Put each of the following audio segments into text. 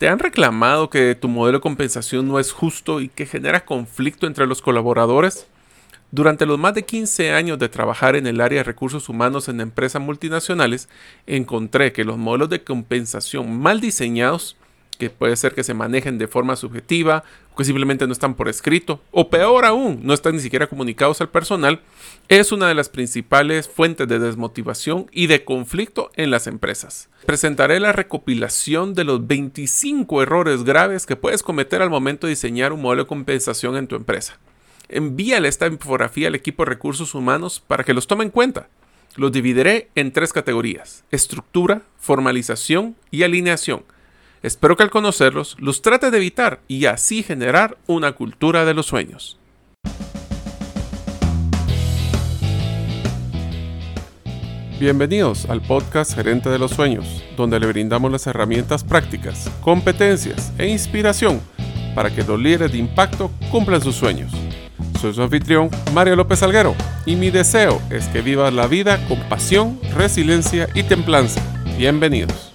¿Te han reclamado que tu modelo de compensación no es justo y que genera conflicto entre los colaboradores? Durante los más de 15 años de trabajar en el área de recursos humanos en empresas multinacionales, encontré que los modelos de compensación mal diseñados que puede ser que se manejen de forma subjetiva, que simplemente no están por escrito, o peor aún, no están ni siquiera comunicados al personal, es una de las principales fuentes de desmotivación y de conflicto en las empresas. Presentaré la recopilación de los 25 errores graves que puedes cometer al momento de diseñar un modelo de compensación en tu empresa. Envíale esta infografía al equipo de recursos humanos para que los tome en cuenta. Los dividiré en tres categorías, estructura, formalización y alineación Espero que al conocerlos los trate de evitar y así generar una cultura de los sueños. Bienvenidos al podcast Gerente de los Sueños, donde le brindamos las herramientas prácticas, competencias e inspiración para que los líderes de impacto cumplan sus sueños. Soy su anfitrión, Mario López Alguero, y mi deseo es que vivas la vida con pasión, resiliencia y templanza. Bienvenidos.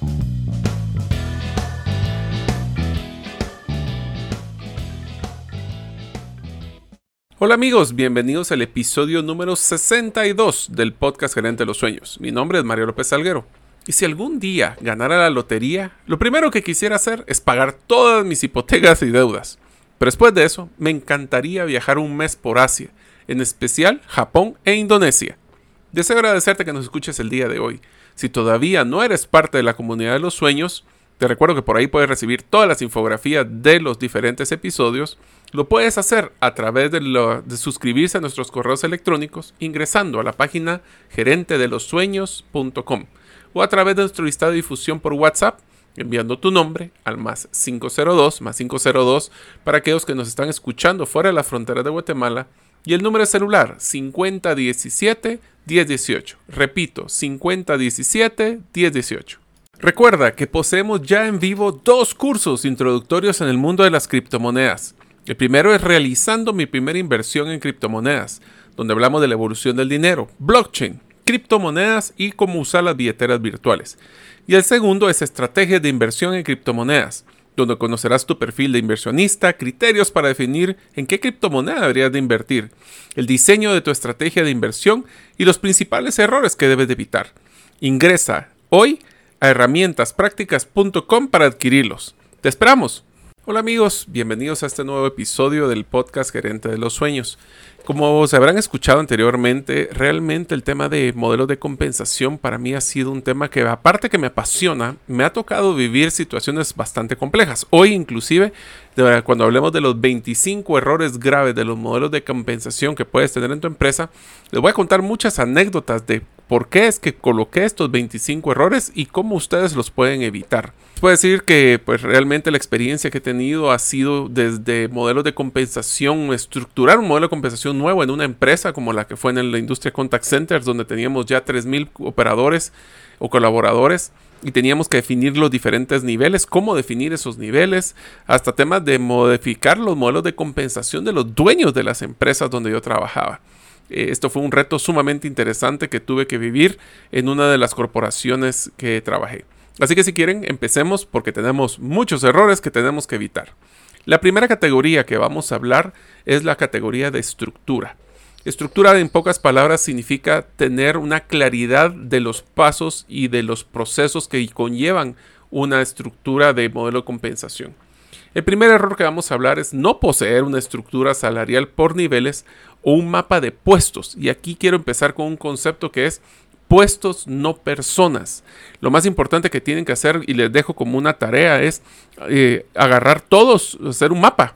Hola amigos, bienvenidos al episodio número 62 del podcast Gerente de los Sueños. Mi nombre es Mario López Salguero. Y si algún día ganara la lotería, lo primero que quisiera hacer es pagar todas mis hipotecas y deudas. Pero después de eso, me encantaría viajar un mes por Asia, en especial Japón e Indonesia. Deseo agradecerte que nos escuches el día de hoy. Si todavía no eres parte de la comunidad de los sueños, te recuerdo que por ahí puedes recibir todas las infografías de los diferentes episodios. Lo puedes hacer a través de, suscribirse a nuestros correos electrónicos ingresando a la página gerentedelosueños.com o a través de nuestro listado de difusión por WhatsApp enviando tu nombre al más 502, más 502 para aquellos que nos están escuchando fuera de la frontera de Guatemala y el número de celular 5017 1018. Repito, 5017 1018. Recuerda que poseemos ya en vivo dos cursos introductorios en el mundo de las criptomonedas. El primero es realizando mi primera inversión en criptomonedas, donde hablamos de la evolución del dinero, blockchain, criptomonedas y cómo usar las billeteras virtuales. Y el segundo es estrategias de inversión en criptomonedas, donde conocerás tu perfil de inversionista, criterios para definir en qué criptomoneda deberías de invertir, el diseño de tu estrategia de inversión y los principales errores que debes de evitar. Ingresa hoy a herramientasprácticas.com para adquirirlos. ¡Te esperamos! Hola amigos, bienvenidos a este nuevo episodio del podcast Gerente de los Sueños. Como se habrán escuchado anteriormente, realmente el tema de modelos de compensación para mí ha sido un tema que aparte que me apasiona, me ha tocado vivir situaciones bastante complejas. Hoy inclusive, cuando hablemos de los 25 errores graves de los modelos de compensación que puedes tener en tu empresa, les voy a contar muchas anécdotas de por qué es que coloqué estos 25 errores y cómo ustedes los pueden evitar. Puedo decir que pues realmente la experiencia que he tenido ha sido desde modelos de compensación, estructurar un modelo de compensación nuevo en una empresa como la que fue en la industria contact centers donde teníamos ya 3.000 operadores o colaboradores y teníamos que definir los diferentes niveles, cómo definir esos niveles, hasta temas de modificar los modelos de compensación de los dueños de las empresas donde yo trabajaba. Eh, esto fue un reto sumamente interesante que tuve que vivir en una de las corporaciones que trabajé. Así que si quieren, empecemos porque tenemos muchos errores que tenemos que evitar. La primera categoría que vamos a hablar es la categoría de estructura. Estructura en pocas palabras significa tener una claridad de los pasos y de los procesos que conllevan una estructura de modelo de compensación. El primer error que vamos a hablar es no poseer una estructura salarial por niveles o un mapa de puestos. Y aquí quiero empezar con un concepto que es puestos, no personas. Lo más importante que tienen que hacer, y les dejo como una tarea, es eh, agarrar todos, hacer un mapa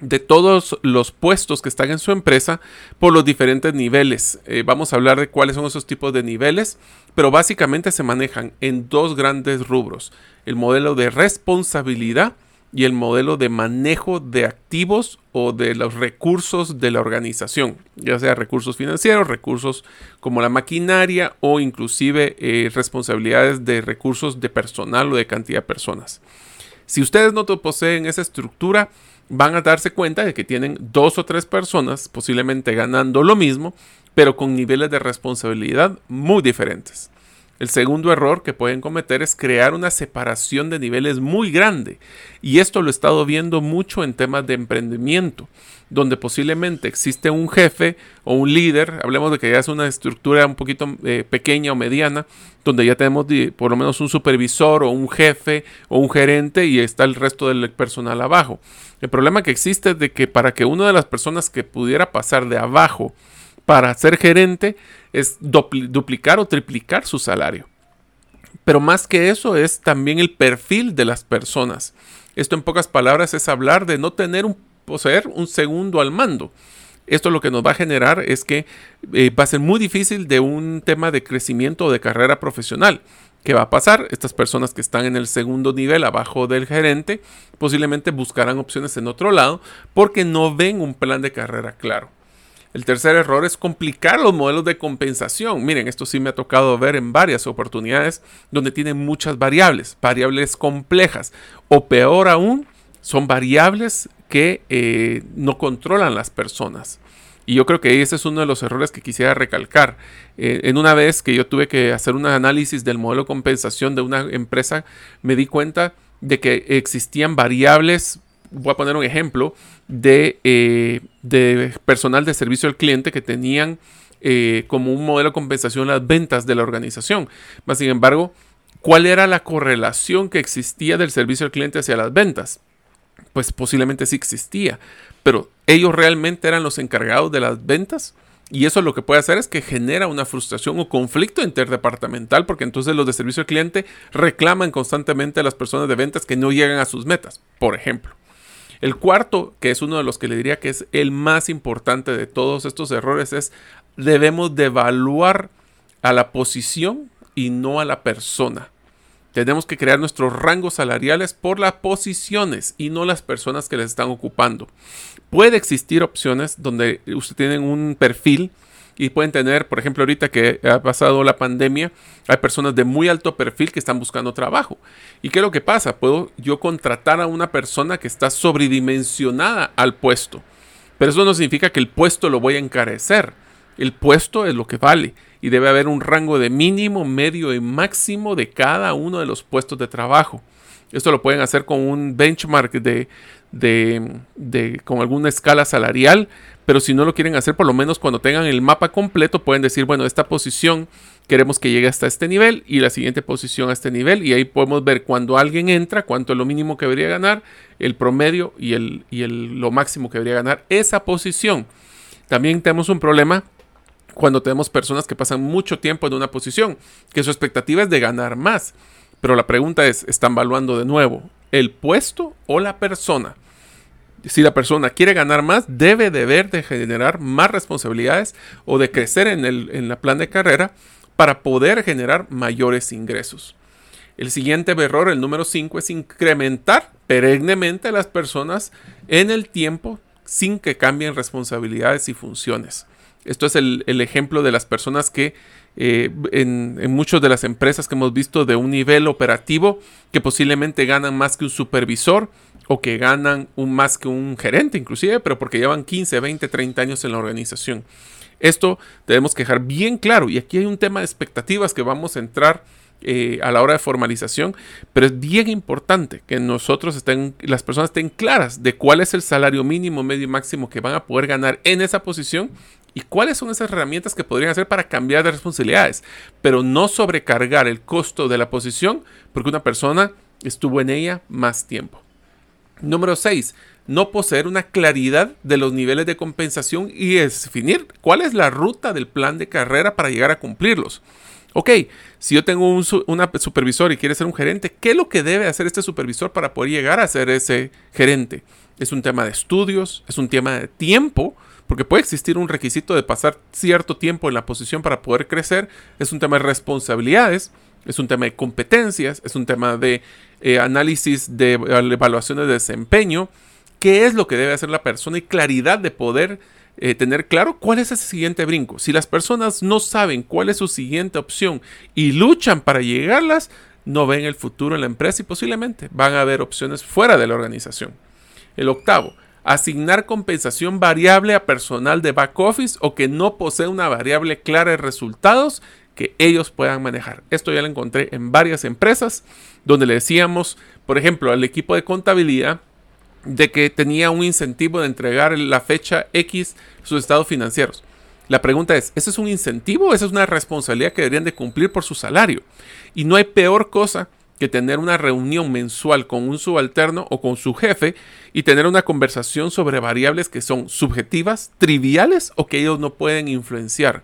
de todos los puestos que están en su empresa por los diferentes niveles. Eh, vamos a hablar de cuáles son esos tipos de niveles, pero básicamente se manejan en dos grandes rubros. El modelo de responsabilidad y el modelo de manejo de activos o de los recursos de la organización, ya sea recursos financieros, recursos como la maquinaria o inclusive eh, responsabilidades de recursos de personal o de cantidad de personas. Si ustedes no poseen esa estructura, van a darse cuenta de que tienen dos o tres personas posiblemente ganando lo mismo, pero con niveles de responsabilidad muy diferentes. El segundo error que pueden cometer es crear una separación de niveles muy grande. Y esto lo he estado viendo mucho en temas de emprendimiento, donde posiblemente existe un jefe o un líder, hablemos de que ya es una estructura un poquito eh, pequeña o mediana, donde ya tenemos por lo menos un supervisor o un jefe o un gerente y está el resto del personal abajo. El problema que existe es de que para que una de las personas que pudiera pasar de abajo para ser gerente es duplicar o triplicar su salario. Pero más que eso es también el perfil de las personas. Esto en pocas palabras es hablar de no tener un poseer un segundo al mando. Esto lo que nos va a generar es que eh, va a ser muy difícil de un tema de crecimiento o de carrera profesional. ¿Qué va a pasar? Estas personas que están en el segundo nivel abajo del gerente posiblemente buscarán opciones en otro lado porque no ven un plan de carrera claro. El tercer error es complicar los modelos de compensación. Miren, esto sí me ha tocado ver en varias oportunidades donde tienen muchas variables, variables complejas o peor aún, son variables que eh, no controlan las personas. Y yo creo que ese es uno de los errores que quisiera recalcar. Eh, en una vez que yo tuve que hacer un análisis del modelo de compensación de una empresa, me di cuenta de que existían variables voy a poner un ejemplo de, eh, de personal de servicio al cliente que tenían eh, como un modelo de compensación las ventas de la organización. Más sin embargo, ¿cuál era la correlación que existía del servicio al cliente hacia las ventas? Pues posiblemente sí existía, pero ellos realmente eran los encargados de las ventas. Y eso lo que puede hacer es que genera una frustración o conflicto interdepartamental, porque entonces los de servicio al cliente reclaman constantemente a las personas de ventas que no llegan a sus metas, por ejemplo. El cuarto, que es uno de los que le diría que es el más importante de todos estos errores, es debemos de evaluar a la posición y no a la persona. Tenemos que crear nuestros rangos salariales por las posiciones y no las personas que les están ocupando. Puede existir opciones donde usted tiene un perfil y pueden tener, por ejemplo, ahorita que ha pasado la pandemia, hay personas de muy alto perfil que están buscando trabajo. ¿Y qué es lo que pasa? Puedo yo contratar a una persona que está sobredimensionada al puesto. Pero eso no significa que el puesto lo voy a encarecer. El puesto es lo que vale y debe haber un rango de mínimo, medio y máximo de cada uno de los puestos de trabajo. Esto lo pueden hacer con un benchmark de, de, con alguna escala salarial, pero si no lo quieren hacer, por lo menos cuando tengan el mapa completo, pueden decir, bueno, esta posición queremos que llegue hasta este nivel y la siguiente posición a este nivel, y ahí podemos ver cuando alguien entra, cuánto es lo mínimo que debería ganar, el promedio y, el, y el, lo máximo que debería ganar esa posición. También tenemos un problema cuando tenemos personas que pasan mucho tiempo en una posición, que su expectativa es de ganar más. Pero la pregunta es, ¿están evaluando de nuevo el puesto o la persona? Si la persona quiere ganar más, debe deber de generar más responsabilidades o de crecer en, el, en la plan de carrera para poder generar mayores ingresos. El siguiente error, el número 5, es incrementar perennemente a las personas en el tiempo sin que cambien responsabilidades y funciones. Esto es el, ejemplo de las personas que eh, en, en muchas de las empresas que hemos visto de un nivel operativo que posiblemente ganan más que un supervisor o que ganan un, más que un gerente inclusive, pero porque llevan 15, 20, 30 años en la organización. Esto debemos que dejar bien claro y aquí hay un tema de expectativas que vamos a entrar eh, a la hora de formalización, pero es bien importante que nosotros estén, las personas estén claras de cuál es el salario mínimo, medio y máximo que van a poder ganar en esa posición y cuáles son esas herramientas que podrían hacer para cambiar de responsabilidades, pero no sobrecargar el costo de la posición porque una persona estuvo en ella más tiempo. Número 6. No poseer una claridad de los niveles de compensación y definir cuál es la ruta del plan de carrera para llegar a cumplirlos. Ok, si yo tengo un supervisor y quiere ser un gerente, ¿qué es lo que debe hacer este supervisor para poder llegar a ser ese gerente? Es un tema de estudios, es un tema de tiempo, porque puede existir un requisito de pasar cierto tiempo en la posición para poder crecer, es un tema de responsabilidades, es un tema de competencias, es un tema de eh, análisis de evaluaciones de desempeño, qué es lo que debe hacer la persona y claridad de poder eh, tener claro cuál es ese siguiente brinco. Si las personas no saben cuál es su siguiente opción y luchan para llegarlas, no ven el futuro en la empresa y posiblemente van a haber opciones fuera de la organización. El octavo, asignar compensación variable a personal de back office o que no posee una variable clara de resultados que ellos puedan manejar. Esto ya lo encontré en varias empresas donde le decíamos, por ejemplo, al equipo de contabilidad de que tenía un incentivo de entregar la fecha X sus estados financieros. La pregunta es, ¿ese es un incentivo o esa es una responsabilidad que deberían de cumplir por su salario? Y no hay peor cosa que tener una reunión mensual con un subalterno o con su jefe y tener una conversación sobre variables que son subjetivas, triviales o que ellos no pueden influenciar.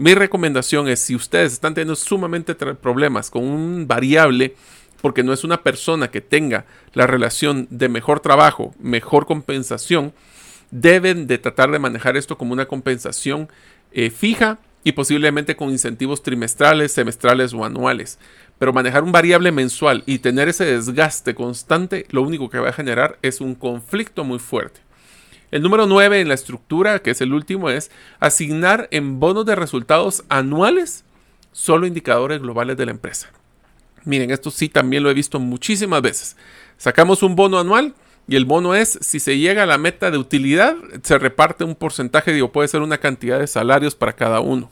Mi recomendación es si ustedes están teniendo sumamente problemas con un variable porque no es una persona que tenga la relación de mejor trabajo, mejor compensación, deben de tratar de manejar esto como una compensación eh, fija y posiblemente con incentivos trimestrales, semestrales o anuales. Pero manejar un variable mensual y tener ese desgaste constante, lo único que va a generar es un conflicto muy fuerte. El número 9 en la estructura, que es el último, es asignar en bonos de resultados anuales solo indicadores globales de la empresa. Miren, esto sí también lo he visto muchísimas veces. Sacamos un bono anual y el bono es, si se llega a la meta de utilidad, se reparte un porcentaje, digo, puede ser una cantidad de salarios para cada uno.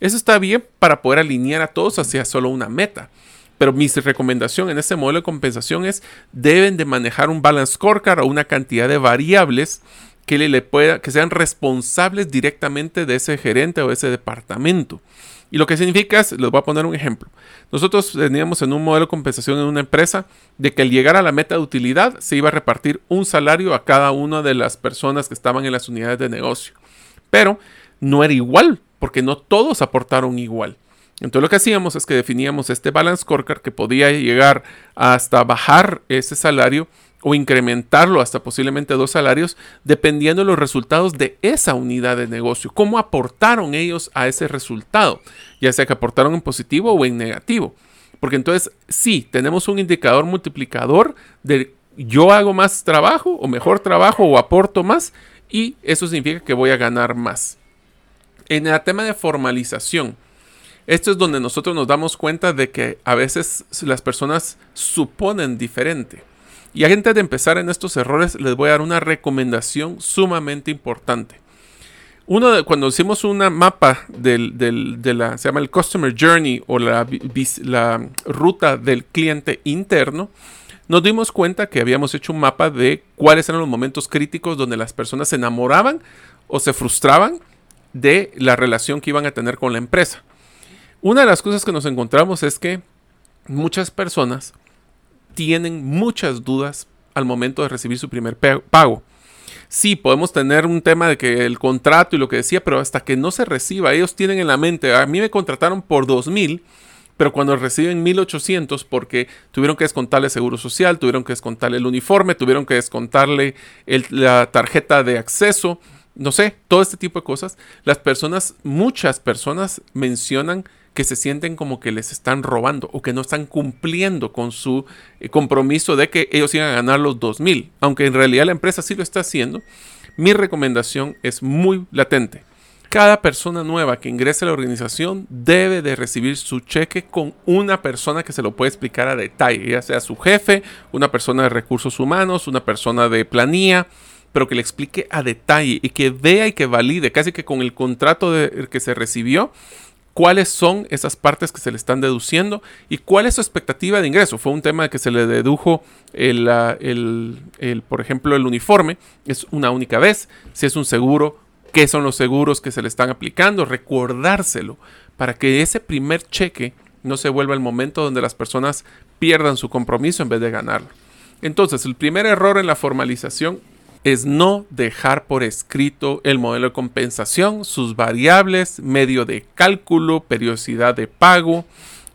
Eso está bien para poder alinear a todos hacia solo una meta. Pero mi recomendación en este modelo de compensación es, deben de manejar un balance scorecard o una cantidad de variables que, le, pueda, que sean responsables directamente de ese gerente o ese departamento. Y lo que significa es, les voy a poner un ejemplo. Nosotros teníamos en un modelo de compensación en una empresa de que al llegar a la meta de utilidad se iba a repartir un salario a cada una de las personas que estaban en las unidades de negocio. Pero no era igual, porque no todos aportaron igual. Entonces lo que hacíamos es que definíamos este balance scorecard que podía llegar hasta bajar ese salario o incrementarlo hasta posiblemente dos salarios, dependiendo de los resultados de esa unidad de negocio. ¿Cómo aportaron ellos a ese resultado? Ya sea que aportaron en positivo o en negativo. Porque entonces sí, tenemos un indicador multiplicador de yo hago más trabajo o mejor trabajo o aporto más y eso significa que voy a ganar más. En el tema de formalización, esto es donde nosotros nos damos cuenta de que a veces las personas suponen diferente. Y antes de empezar en estos errores, les voy a dar una recomendación sumamente importante. Uno de, cuando hicimos una mapa del, de la, se llama el Customer Journey o la, la ruta del cliente interno, nos dimos cuenta que habíamos hecho un mapa de cuáles eran los momentos críticos donde las personas se enamoraban o se frustraban de la relación que iban a tener con la empresa. Una de las cosas que nos encontramos es que muchas personas tienen muchas dudas al momento de recibir su primer pago. Sí, podemos tener un tema de que el contrato y lo que decía, pero hasta que no se reciba, ellos tienen en la mente, a mí me contrataron por 2000, pero cuando reciben 1800 porque tuvieron que descontarle seguro social, tuvieron que descontarle el uniforme, tuvieron que descontarle la tarjeta de acceso, no sé, todo este tipo de cosas, las personas, muchas personas mencionan que se sienten como que les están robando o que no están cumpliendo con su eh, compromiso de que ellos iban a ganar los 2000, aunque en realidad la empresa sí lo está haciendo. Mi recomendación es muy latente. Cada persona nueva que ingrese a la organización debe de recibir su cheque con una persona que se lo puede explicar a detalle, ya sea su jefe, una persona de recursos humanos, una persona de planilla, pero que le explique a detalle y que vea y que valide, casi que con el contrato de, que se recibió, cuáles son esas partes que se le están deduciendo y cuál es su expectativa de ingreso. Fue un tema que se le dedujo el, el, por ejemplo, el uniforme, es una única vez. Si es un seguro, qué son los seguros que se le están aplicando, recordárselo para que ese primer cheque no se vuelva el momento donde las personas pierdan su compromiso en vez de ganarlo. Entonces, el primer error en la formalización es no dejar por escrito el modelo de compensación, sus variables, medio de cálculo, periodicidad de pago.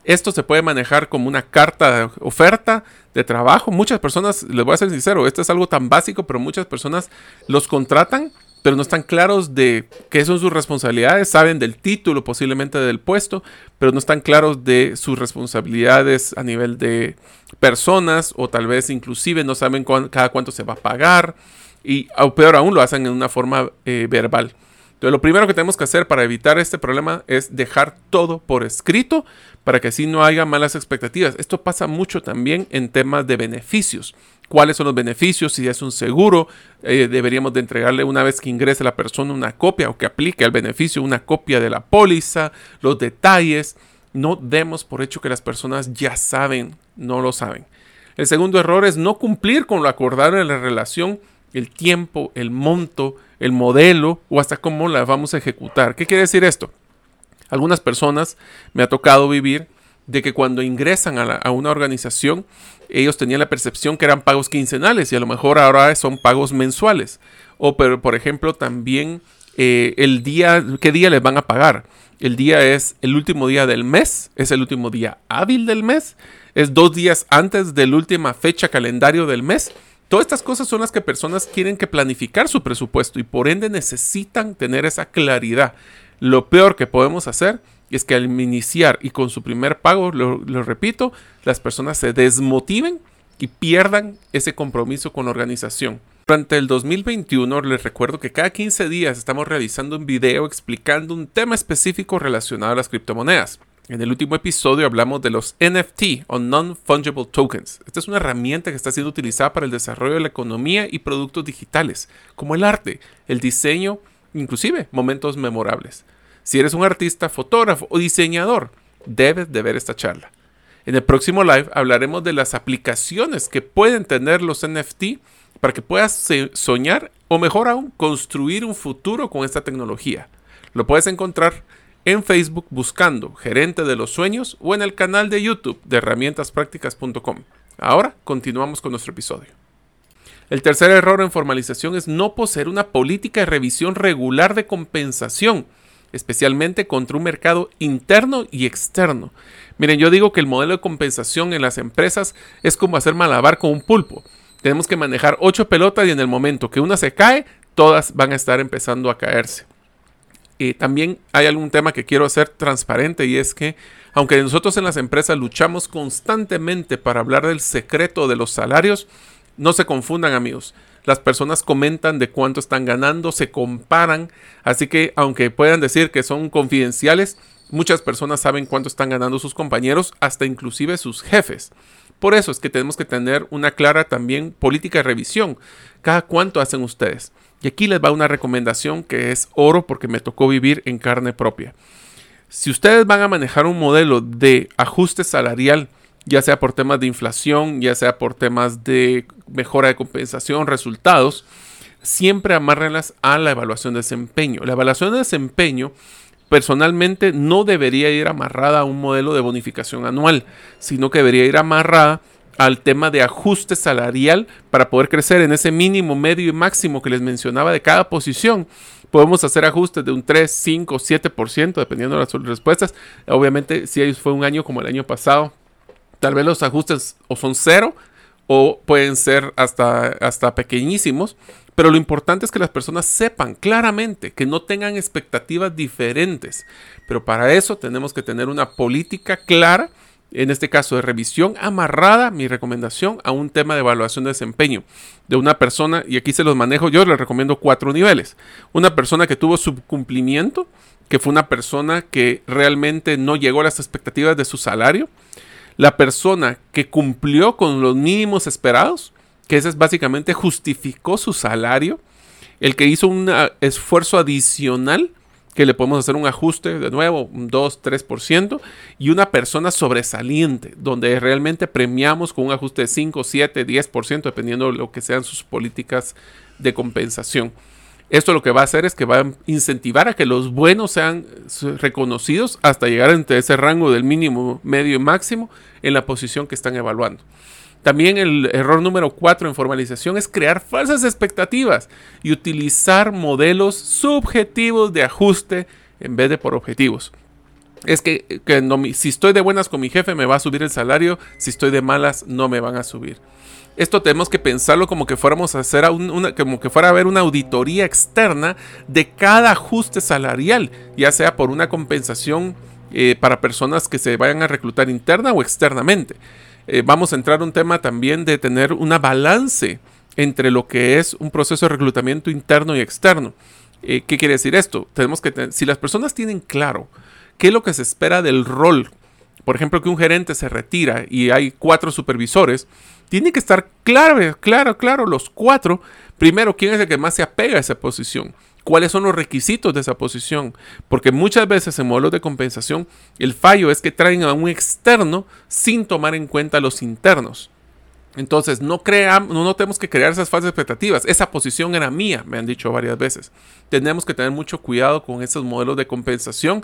Esto se puede manejar como una carta de oferta de trabajo. Muchas personas, les voy a ser sincero, esto es algo tan básico, pero muchas personas los contratan, pero no están claros de qué son sus responsabilidades, saben del título posiblemente del puesto, pero no están claros de sus responsabilidades a nivel de personas o tal vez inclusive no saben cada cuánto se va a pagar y peor aún lo hacen en una forma eh, verbal. Entonces lo primero que tenemos que hacer para evitar este problema es dejar todo por escrito para que así no haya malas expectativas. Esto pasa mucho también en temas de beneficios. cuáles son los beneficios, si es un seguro, eh, deberíamos de entregarle una vez que ingrese la persona una copia o que aplique el beneficio una copia de la póliza, los detalles. No demos por hecho que las personas ya saben, no lo saben. El segundo error es no cumplir con lo acordado en la relación, el tiempo, el monto, el modelo o hasta cómo la vamos a ejecutar. ¿Qué quiere decir esto? Algunas personas me ha tocado vivir de que cuando ingresan a, una organización, ellos tenían la percepción que eran pagos quincenales y a lo mejor ahora son pagos mensuales. O, pero, por ejemplo, también eh, el día, ¿qué día les van a pagar? El día es el último día del mes, es el último día hábil del mes, es dos días antes de la última fecha calendario del mes. Todas estas cosas son las que personas quieren que planificar su presupuesto y por ende necesitan tener esa claridad. Lo peor que podemos hacer es que al iniciar y con su primer pago, lo, repito, las personas se desmotiven y pierdan ese compromiso con la organización. Durante el 2021 les recuerdo que cada 15 días estamos realizando un video explicando un tema específico relacionado a las criptomonedas. En el último episodio hablamos de los NFT o Non-Fungible Tokens. Esta es una herramienta que está siendo utilizada para el desarrollo de la economía y productos digitales, como el arte, el diseño, inclusive momentos memorables. Si eres un artista, fotógrafo o diseñador, debes de ver esta charla. En el próximo live hablaremos de las aplicaciones que pueden tener los NFT para que puedas soñar o mejor aún construir un futuro con esta tecnología. Lo puedes encontrar en Facebook buscando Gerente de los Sueños o en el canal de YouTube de herramientasprácticas.com. Ahora continuamos con nuestro episodio. El tercer error en formalización es no poseer una política de revisión regular de compensación, especialmente contra un mercado interno y externo. Miren, yo digo que el modelo de compensación en las empresas es como hacer malabar con un pulpo. Tenemos que manejar ocho pelotas y en el momento que una se cae, todas van a estar empezando a caerse. También hay algún tema que quiero hacer transparente y es que aunque nosotros en las empresas luchamos constantemente para hablar del secreto de los salarios, no se confundan amigos. Las personas comentan de cuánto están ganando, se comparan, así que aunque puedan decir que son confidenciales, muchas personas saben cuánto están ganando sus compañeros, hasta inclusive sus jefes. Por eso es que tenemos que tener una clara también política de revisión. Cada cuánto hacen ustedes. Y aquí les va una recomendación que es oro porque me tocó vivir en carne propia. Si ustedes van a manejar un modelo de ajuste salarial, ya sea por temas de inflación, ya sea por temas de mejora de compensación, resultados, siempre amárrenlas a la evaluación de desempeño. La evaluación de desempeño personalmente no debería ir amarrada a un modelo de bonificación anual, sino que debería ir amarrada al tema de ajuste salarial para poder crecer en ese mínimo, medio y máximo que les mencionaba de cada posición. Podemos hacer ajustes de un 3, 5, 7%, dependiendo de las respuestas. Obviamente, si fue un año como el año pasado, tal vez los ajustes o son cero o pueden ser hasta, hasta pequeñísimos. Pero lo importante es que las personas sepan claramente, que no tengan expectativas diferentes. Pero para eso tenemos que tener una política clara en este caso de revisión amarrada, mi recomendación a un tema de evaluación de desempeño de una persona, y aquí se los manejo yo, les recomiendo cuatro niveles. Una persona que tuvo su cumplimiento, que fue una persona que realmente no llegó a las expectativas de su salario. La persona que cumplió con los mínimos esperados, que ese es básicamente justificó su salario. El que hizo un esfuerzo adicional que le podemos hacer un ajuste de nuevo, un 2, 3%, y una persona sobresaliente, donde realmente premiamos con un ajuste de 5, 7, 10%, dependiendo de lo que sean sus políticas de compensación. Esto lo que va a hacer es que va a incentivar a que los buenos sean reconocidos hasta llegar entre ese rango del mínimo, medio y máximo en la posición que están evaluando. También el error número cuatro en formalización es crear falsas expectativas y utilizar modelos subjetivos de ajuste en vez de por objetivos. Es que, si estoy de buenas con mi jefe me va a subir el salario, si estoy de malas no me van a subir. Esto tenemos que pensarlo como que fuéramos a hacer una, como que fuera a haber una auditoría externa de cada ajuste salarial, ya sea por una compensación eh, para personas que se vayan a reclutar interna o externamente. Eh, vamos a entrar a un tema también de tener una balance entre lo que es un proceso de reclutamiento interno y externo. Eh, ¿Qué quiere decir esto? Tenemos que si las personas tienen claro qué es lo que se espera del rol, por ejemplo, que un gerente se retira y hay cuatro supervisores, tiene que estar claro, claro, claro, los cuatro. Primero, ¿quién es el que más se apega a esa posición? Cuáles son los requisitos de esa posición. Porque muchas veces en modelos de compensación el fallo es que traen a un externo sin tomar en cuenta los internos. Entonces, no, creamos, no tenemos que crear esas falsas expectativas. Esa posición era mía, me han dicho varias veces. Tenemos que tener mucho cuidado con esos modelos de compensación,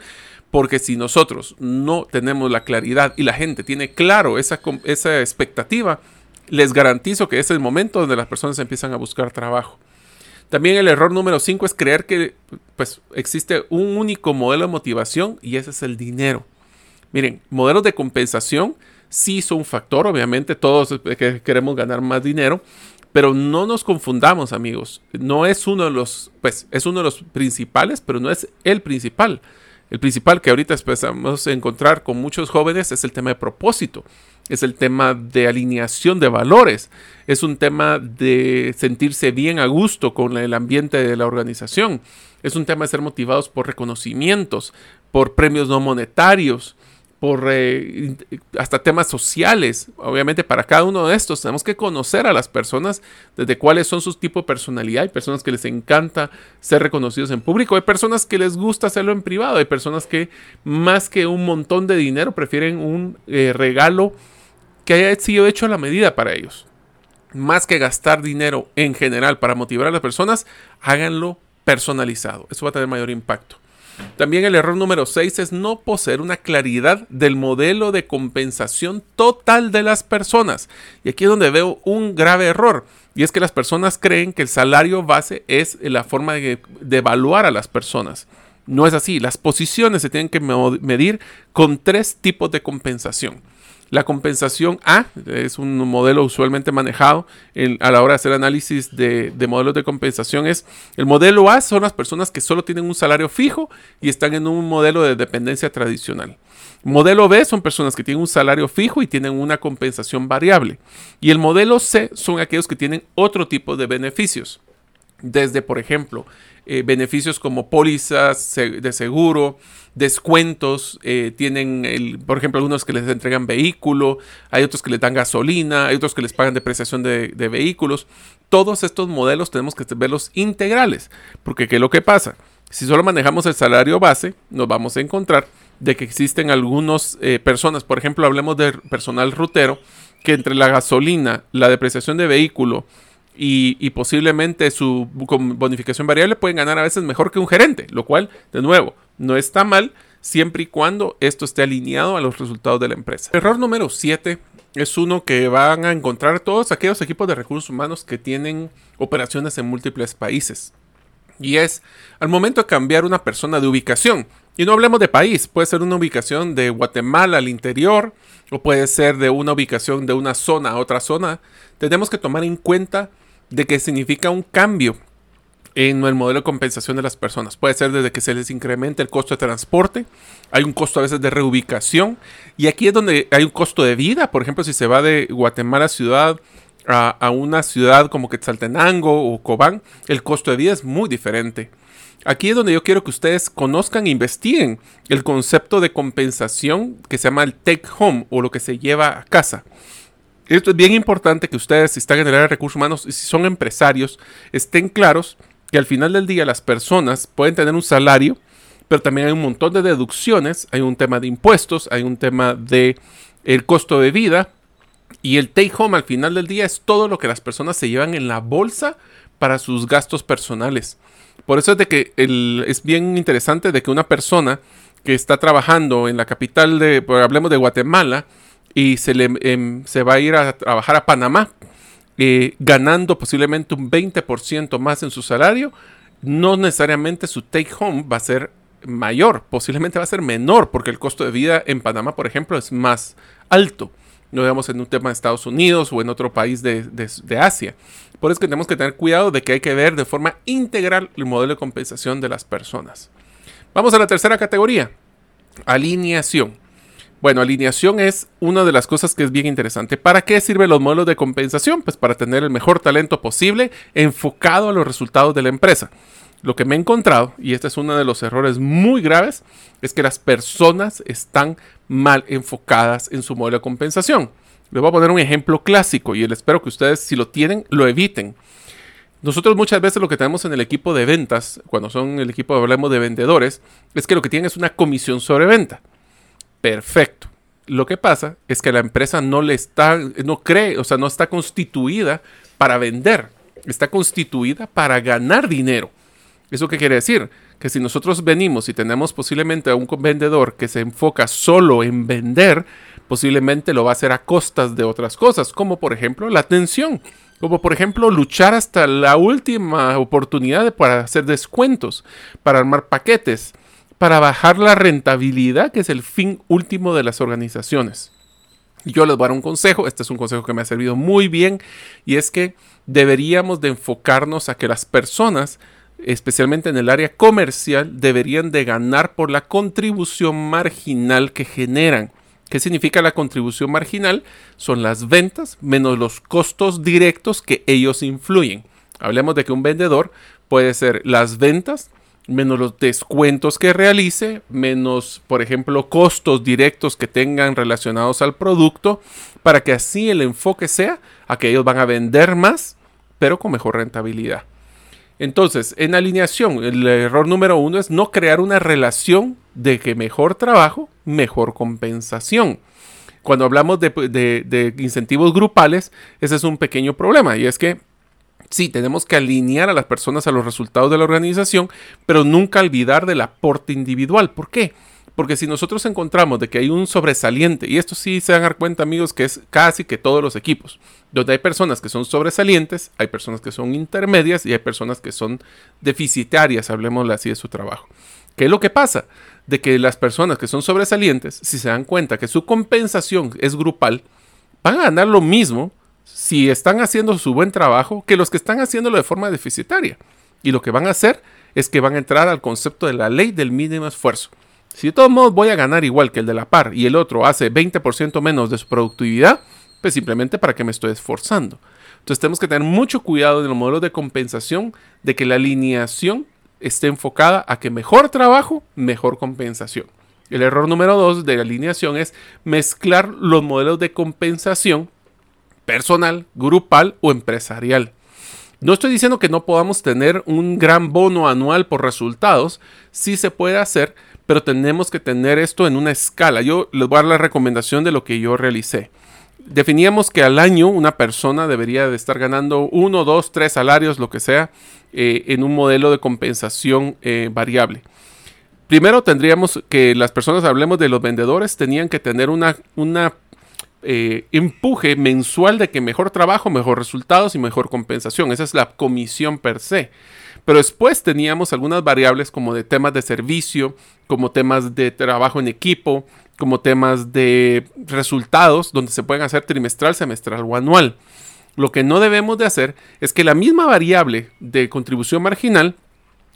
porque si nosotros no tenemos la claridad y la gente tiene claro esa, esa expectativa, les garantizo que es el momento donde las personas empiezan a buscar trabajo. También el error número 5 es creer que pues, existe un único modelo de motivación y ese es el dinero. Miren, modelos de compensación sí son un factor, obviamente todos queremos ganar más dinero, pero no nos confundamos, amigos. No es uno de los, pues es uno de los principales, pero no es el principal. El principal que ahorita empezamos a encontrar con muchos jóvenes es el tema de propósito, es el tema de alineación de valores, es un tema de sentirse bien a gusto con el ambiente de la organización, es un tema de ser motivados por reconocimientos, por premios no monetarios, por eh, hasta temas sociales. Obviamente para cada uno de estos tenemos que conocer a las personas desde cuáles son sus tipos de personalidad. Hay personas que les encanta ser reconocidos en público, hay personas que les gusta hacerlo en privado, hay personas que más que un montón de dinero prefieren un eh, regalo que haya sido hecho la medida para ellos. Más que gastar dinero en general para motivar a las personas, háganlo personalizado. Eso va a tener mayor impacto. También el error número 6 es no poseer una claridad del modelo de compensación total de las personas. Y aquí es donde veo un grave error. Y es que las personas creen que el salario base es la forma de, evaluar a las personas. No es así. Las posiciones se tienen que medir con tres tipos de compensación. La compensación A es un modelo usualmente manejado a la hora de hacer análisis de, modelos de compensación. Es el modelo A son las personas que solo tienen un salario fijo y están en un modelo de dependencia tradicional. Modelo B son personas que tienen un salario fijo y tienen una compensación variable. Y el modelo C son aquellos que tienen otro tipo de beneficios. Desde, por ejemplo, eh, beneficios como pólizas de seguro, descuentos, eh, tienen, el, por ejemplo, algunos que les entregan vehículo, hay otros que les dan gasolina, hay otros que les pagan depreciación de, de vehículos. Todos estos modelos tenemos que verlos integrales, porque ¿qué es lo que pasa? Si solo manejamos el salario base, nos vamos a encontrar de que existen algunas eh, personas, por ejemplo, hablemos de personal rutero, que entre la gasolina, la depreciación de vehículo, y, posiblemente su bonificación variable pueden ganar a veces mejor que un gerente, lo cual, de nuevo, no está mal siempre y cuando esto esté alineado a los resultados de la empresa. Error número 7 es uno que van a encontrar todos aquellos equipos de recursos humanos que tienen operaciones en múltiples países. Y es al momento de cambiar una persona de ubicación. Y no hablemos de país, puede ser una ubicación de Guatemala al interior o puede ser de una ubicación de una zona a otra zona. Tenemos que tomar en cuenta de que significa un cambio en el modelo de compensación de las personas. Puede ser desde que se les incremente el costo de transporte, hay un costo a veces de reubicación, y aquí es donde hay un costo de vida. Por ejemplo, si se va de Guatemala ciudad a, a una ciudad como Quetzaltenango o Cobán, el costo de vida es muy diferente. Aquí es donde yo quiero que ustedes conozcan e investiguen el concepto de compensación que se llama el take home o lo que se lleva a casa. Esto es bien importante que ustedes, si están en el área de recursos humanos y si son empresarios, estén claros que al final del día las personas pueden tener un salario, pero también hay un montón de deducciones, hay un tema de impuestos, hay un tema de el costo de vida y el take home al final del día es todo lo que las personas se llevan en la bolsa para sus gastos personales. Por eso es de que es bien interesante de que una persona que está trabajando en la capital de, hablemos de Guatemala, y se, le, em, se va a ir a trabajar a Panamá, eh, ganando posiblemente un 20% más en su salario, no necesariamente su take home va a ser mayor, posiblemente va a ser menor, porque el costo de vida en Panamá, por ejemplo, es más alto. No digamos en un tema de Estados Unidos o en otro país de, de Asia. Por eso tenemos que tener cuidado de que hay que ver de forma integral el modelo de compensación de las personas. Vamos a la tercera categoría, alineación. Bueno, alineación es una de las cosas que es bien interesante. ¿Para qué sirven los modelos de compensación? Pues para tener el mejor talento posible enfocado a los resultados de la empresa. Lo que me he encontrado, y este es uno de los errores muy graves, es que las personas están mal enfocadas en su modelo de compensación. Les voy a poner un ejemplo clásico y espero que ustedes, si lo tienen, lo eviten. Nosotros muchas veces lo que tenemos en el equipo de ventas, cuando son el equipo, hablamos de vendedores, es que lo que tienen es una comisión sobre venta. Perfecto. Lo que pasa es que la empresa no le está, no cree, o sea, no está constituida para vender, está constituida para ganar dinero. ¿Eso qué quiere decir? Que si nosotros venimos y tenemos posiblemente a un vendedor que se enfoca solo en vender, posiblemente lo va a hacer a costas de otras cosas, como por ejemplo la atención. Como por ejemplo luchar hasta la última oportunidad para hacer descuentos, para armar paquetes, para bajar la rentabilidad, que es el fin último de las organizaciones. Yo les voy a dar un consejo, este es un consejo que me ha servido muy bien, y es que deberíamos de enfocarnos a que las personas, especialmente en el área comercial, deberían de ganar por la contribución marginal que generan. ¿Qué significa la contribución marginal? Son las ventas menos los costos directos que ellos influyen. Hablemos de que un vendedor puede ser las ventas menos los descuentos que realice, menos, por ejemplo, costos directos que tengan relacionados al producto, para que así el enfoque sea a que ellos van a vender más, pero con mejor rentabilidad. Entonces, en alineación, el error número uno es no crear una relación de que mejor trabajo, mejor compensación. Cuando hablamos de, incentivos grupales, ese es un pequeño problema y es que sí, tenemos que alinear a las personas a los resultados de la organización, pero nunca olvidar del aporte individual. ¿Por qué? Porque si nosotros encontramos de que hay un sobresaliente, y esto sí se van a dar cuenta amigos que es casi que todos los equipos, donde hay personas que son sobresalientes, hay personas que son intermedias y hay personas que son deficitarias, hablemosle así de su trabajo. ¿Qué es lo que pasa? De que las personas que son sobresalientes, si se dan cuenta que su compensación es grupal, van a ganar lo mismo si están haciendo su buen trabajo que los que están haciéndolo de forma deficitaria. Y lo que van a hacer es que van a entrar al concepto de la ley del mínimo esfuerzo. Si de todos modos voy a ganar igual que el de la par y el otro hace 20% menos de su productividad, pues simplemente para que me estoy esforzando. Entonces tenemos que tener mucho cuidado en los modelos de compensación de que la alineación esté enfocada a que mejor trabajo, mejor compensación. El error número dos de la alineación es mezclar los modelos de compensación personal, grupal o empresarial. No estoy diciendo que no podamos tener un gran bono anual por resultados, sí se puede hacer, pero tenemos que tener esto en una escala. Yo les voy a dar la recomendación de lo que yo realicé. Definíamos que al año una persona debería de estar ganando uno, dos, tres salarios, lo que sea, eh, en un modelo de compensación eh, variable. Primero tendríamos que las personas, hablemos de los vendedores, tenían que tener una, una eh, empuje mensual de que mejor trabajo, mejor resultados y mejor compensación. Esa es la comisión per se. Pero después teníamos algunas variables como de temas de servicio, como temas de trabajo en equipo, como temas de resultados, donde se pueden hacer trimestral, semestral o anual. Lo que no debemos de hacer es que la misma variable de contribución marginal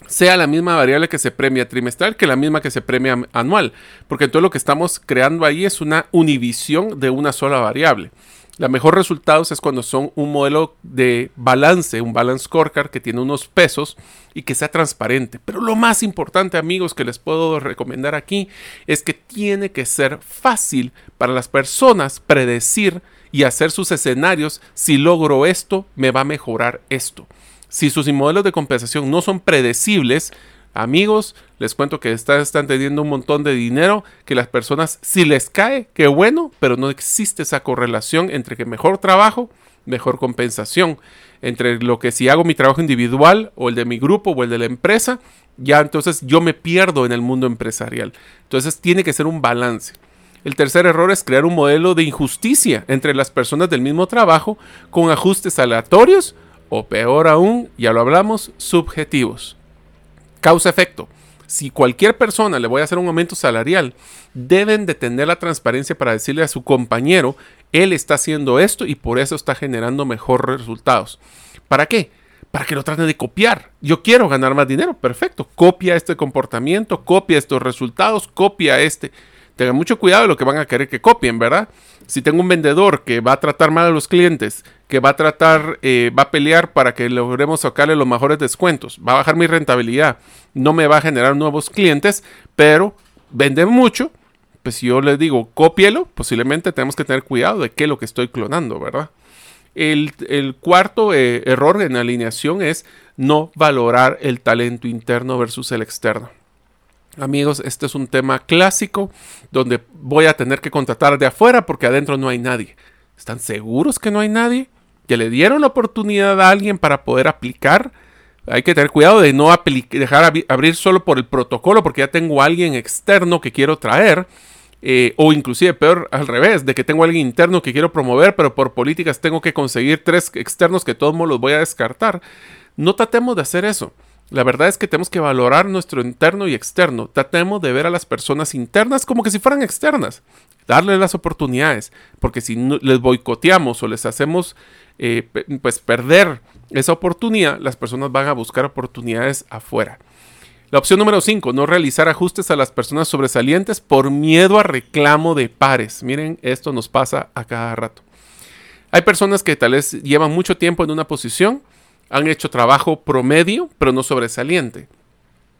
sea la misma variable que se premia trimestral que la misma que se premia anual, porque todo lo que estamos creando ahí es una univisión de una sola variable. La mejor resultados es cuando son un modelo de balance, un balance scorecard que tiene unos pesos y que sea transparente. Pero lo más importante, amigos, que les puedo recomendar aquí es que tiene que ser fácil para las personas predecir y hacer sus escenarios. Si logro esto, me va a mejorar esto. Si sus modelos de compensación no son predecibles, amigos, les cuento que están teniendo un montón de dinero, que las personas, si les cae, qué bueno, pero no existe esa correlación entre que mejor trabajo, mejor compensación. Entre lo que si hago mi trabajo individual o el de mi grupo o el de la empresa, ya entonces yo me pierdo en el mundo empresarial. Entonces tiene que ser un balance. El tercer error es crear un modelo de injusticia entre las personas del mismo trabajo con ajustes aleatorios o peor aún, ya lo hablamos, subjetivos. Causa-efecto. Si cualquier persona le voy a hacer un aumento salarial, deben de tener la transparencia para decirle a su compañero, él está haciendo esto y por eso está generando mejores resultados. ¿Para qué? Para que lo traten de copiar. Yo quiero ganar más dinero, perfecto. Copia este comportamiento, copia estos resultados, copia este. Tengan mucho cuidado de lo que van a querer que copien, ¿verdad? Si tengo un vendedor que va a tratar mal a los clientes, que va a tratar, eh, va a pelear para que logremos sacarle los mejores descuentos, va a bajar mi rentabilidad, no me va a generar nuevos clientes, pero vende mucho, pues si yo les digo, cópielo, posiblemente tenemos que tener cuidado de qué es lo que estoy clonando, ¿verdad? El, cuarto eh, error en alineación es no valorar el talento interno versus el externo. Amigos, este es un tema clásico donde voy a tener que contratar de afuera porque adentro no hay nadie. ¿Están seguros que no hay nadie? ¿Que le dieron la oportunidad a alguien para poder aplicar? Hay que tener cuidado de no dejar abrir solo por el protocolo porque ya tengo a alguien externo que quiero traer. Eh, o inclusive peor al revés, de que tengo a alguien interno que quiero promover, pero por políticas tengo que conseguir tres externos que todos los voy a descartar. No tratemos de hacer eso. La verdad es que tenemos que valorar nuestro interno y externo. Tratemos de ver a las personas internas como que si fueran externas. Darles las oportunidades. Porque si les boicoteamos o les hacemos eh, pues perder esa oportunidad, las personas van a buscar oportunidades afuera. La opción número 5, no realizar ajustes a las personas sobresalientes por miedo a reclamo de pares. Miren, esto nos pasa a cada rato. Hay personas que tal vez llevan mucho tiempo en una posición han hecho trabajo promedio, pero no sobresaliente.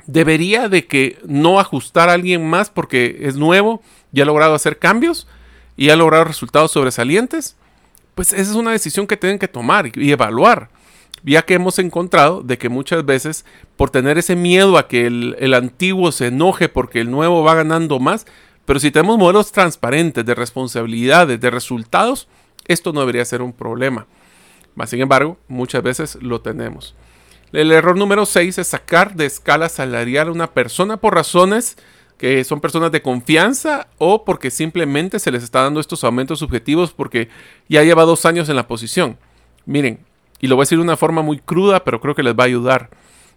Debería de que no ajustar a alguien más porque es nuevo y ha logrado hacer cambios y ha logrado resultados sobresalientes. Pues esa es una decisión que tienen que tomar y evaluar. Ya que hemos encontrado de que muchas veces por tener ese miedo a que el, el antiguo se enoje porque el nuevo va ganando más, pero si tenemos modelos transparentes de responsabilidades, de resultados, esto no debería ser un problema. Más sin embargo, muchas veces lo tenemos. El error número 6 es sacar de escala salarial a una persona por razones que son personas de confianza o porque simplemente se les está dando estos aumentos subjetivos porque ya lleva dos años en la posición. Miren, y lo voy a decir de una forma muy cruda, pero creo que les va a ayudar.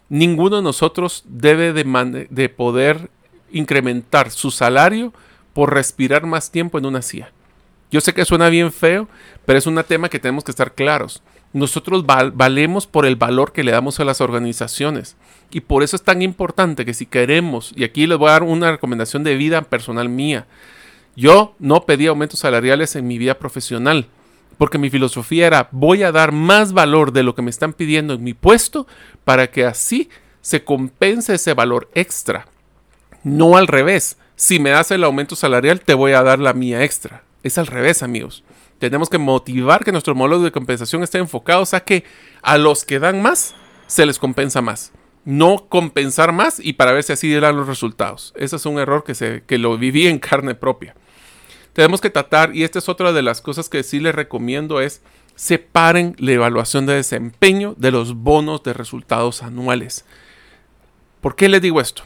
Ninguno de nosotros debe de, de poder incrementar su salario por respirar más tiempo en una silla. Yo sé que suena bien feo, pero es un tema que tenemos que estar claros. Nosotros valemos por el valor que le damos a las organizaciones. Y por eso es tan importante que si queremos, y aquí les voy a dar una recomendación de vida personal mía, yo no pedí aumentos salariales en mi vida profesional, porque mi filosofía era voy a dar más valor de lo que me están pidiendo en mi puesto para que así se compense ese valor extra. No al revés. Si me das el aumento salarial, te voy a dar la mía extra. Es al revés, amigos. Tenemos que motivar que nuestros modelos de compensación estén enfocados a que a los que dan más, se les compensa más. No compensar más y para ver si así dan los resultados. Ese es un error que, se, que lo viví en carne propia. Tenemos que tratar, y esta es otra de las cosas que sí les recomiendo, es separen la evaluación de desempeño de los bonos de resultados anuales. ¿Por qué les digo esto?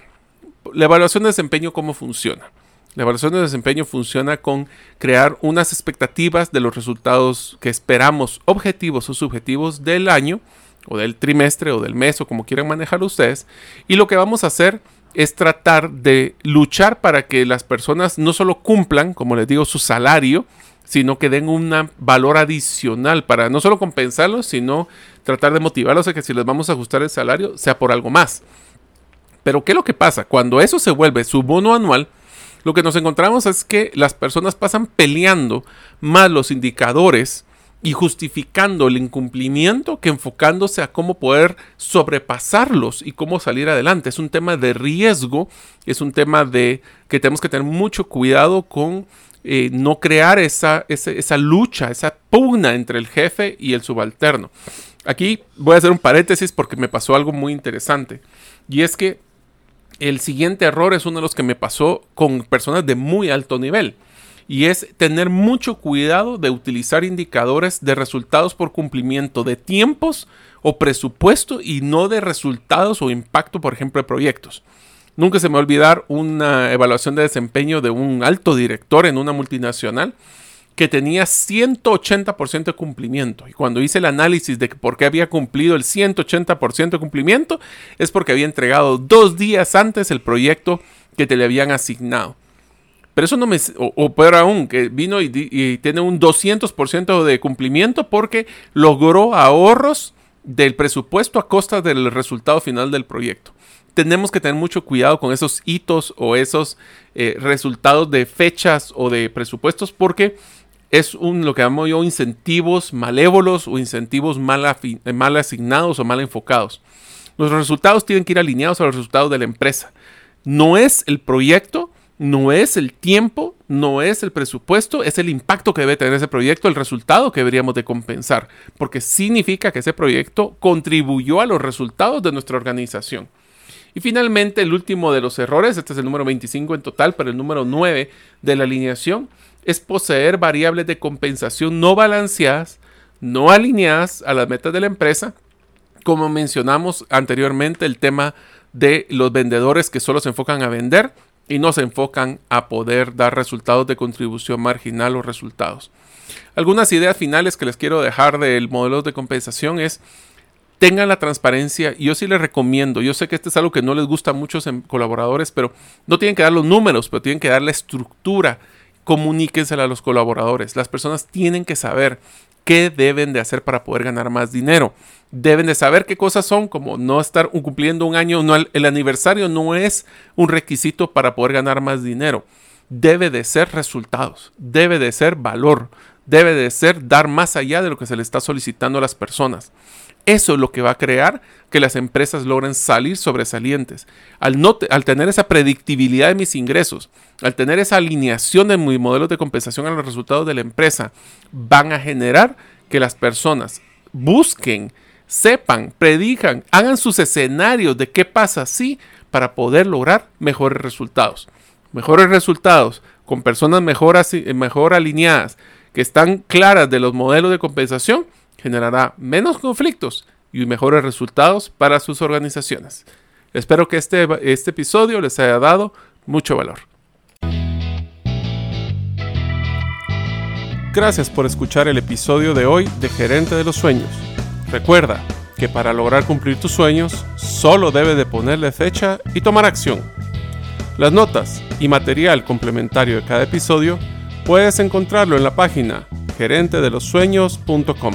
La evaluación de desempeño, ¿cómo funciona? La evaluación de desempeño funciona con crear unas expectativas de los resultados que esperamos, objetivos o subjetivos del año, o del trimestre, o del mes, o como quieran manejar ustedes. Y lo que vamos a hacer es tratar de luchar para que las personas no solo cumplan, como les digo, su salario, sino que den un valor adicional para no solo compensarlos, sino tratar de motivarlos a que si les vamos a ajustar el salario, sea por algo más. Pero ¿qué es lo que pasa? Cuando eso se vuelve su bono anual, lo que nos encontramos es que las personas pasan peleando más los indicadores y justificando el incumplimiento que enfocándose a cómo poder sobrepasarlos y cómo salir adelante. Es un tema de riesgo, es un tema de que tenemos que tener mucho cuidado con eh, no crear esa, esa lucha, esa pugna entre el jefe y el subalterno. Aquí voy a hacer un paréntesis porque me pasó algo muy interesante. Y es que el siguiente error es uno de los que me pasó con personas de muy alto nivel. Y es tener mucho cuidado de utilizar indicadores de resultados por cumplimiento de tiempos o presupuesto y no de resultados o impacto, por ejemplo, de proyectos. Nunca se me va a olvidar una evaluación de desempeño de un alto director en una multinacional que tenía 180% de cumplimiento. Y cuando hice el análisis de por qué había cumplido el 180% de cumplimiento, es porque había entregado dos días antes el proyecto que te le habían asignado. Pero eso no me... O, peor aún, que vino y, y tiene un 200% de cumplimiento porque logró ahorros del presupuesto a costa del resultado final del proyecto tenemos que tener mucho cuidado con esos hitos o esos eh, resultados de fechas o de presupuestos porque es un, lo que llamo yo incentivos malévolos o incentivos mal, eh, mal asignados o mal enfocados. Los resultados tienen que ir alineados a los resultados de la empresa. No es el proyecto no es el tiempo, no es el presupuesto, es el impacto que debe tener ese proyecto, el resultado que deberíamos de compensar, porque significa que ese proyecto contribuyó a los resultados de nuestra organización. Y finalmente, el último de los errores, este es el número 25 en total, pero el número 9 de la alineación, es poseer variables de compensación no balanceadas, no alineadas a las metas de la empresa. Como mencionamos anteriormente, el tema de los vendedores que solo se enfocan a vender y no se enfocan a poder dar resultados de contribución marginal o resultados. Algunas ideas finales que les quiero dejar del modelo de compensación es tengan la transparencia. Yo sí les recomiendo, yo sé que este es algo que no les gusta a muchos em, colaboradores, pero no tienen que dar los números, pero tienen que dar la estructura. Comuníquensela a los colaboradores. Las personas tienen que saber qué deben de hacer para poder ganar más dinero. Deben de saber qué cosas son, como no estar cumpliendo un año, el aniversario no es un requisito para poder ganar más dinero. Debe de ser resultados, debe de ser valor, debe de ser dar más allá de lo que se le está solicitando a las personas. Eso es lo que va a crear que las empresas logren salir sobresalientes. Al, no al tener esa predictibilidad de mis ingresos, al tener esa alineación de mi modelo de compensación a los resultados de la empresa, van a generar que las personas busquen, sepan, predijan, hagan sus escenarios de qué pasa así para poder lograr mejores resultados. Mejores resultados con personas mejor, mejor alineadas, que están claras de los modelos de compensación, generará menos conflictos y mejores resultados para sus organizaciones. Espero que este, este episodio les haya dado mucho valor. Gracias por escuchar el episodio de hoy de Gerente de los Sueños. Recuerda que para lograr cumplir tus sueños solo debes de ponerle fecha y tomar acción. Las notas y material complementario de cada episodio puedes encontrarlo en la página gerentedelosueños.com.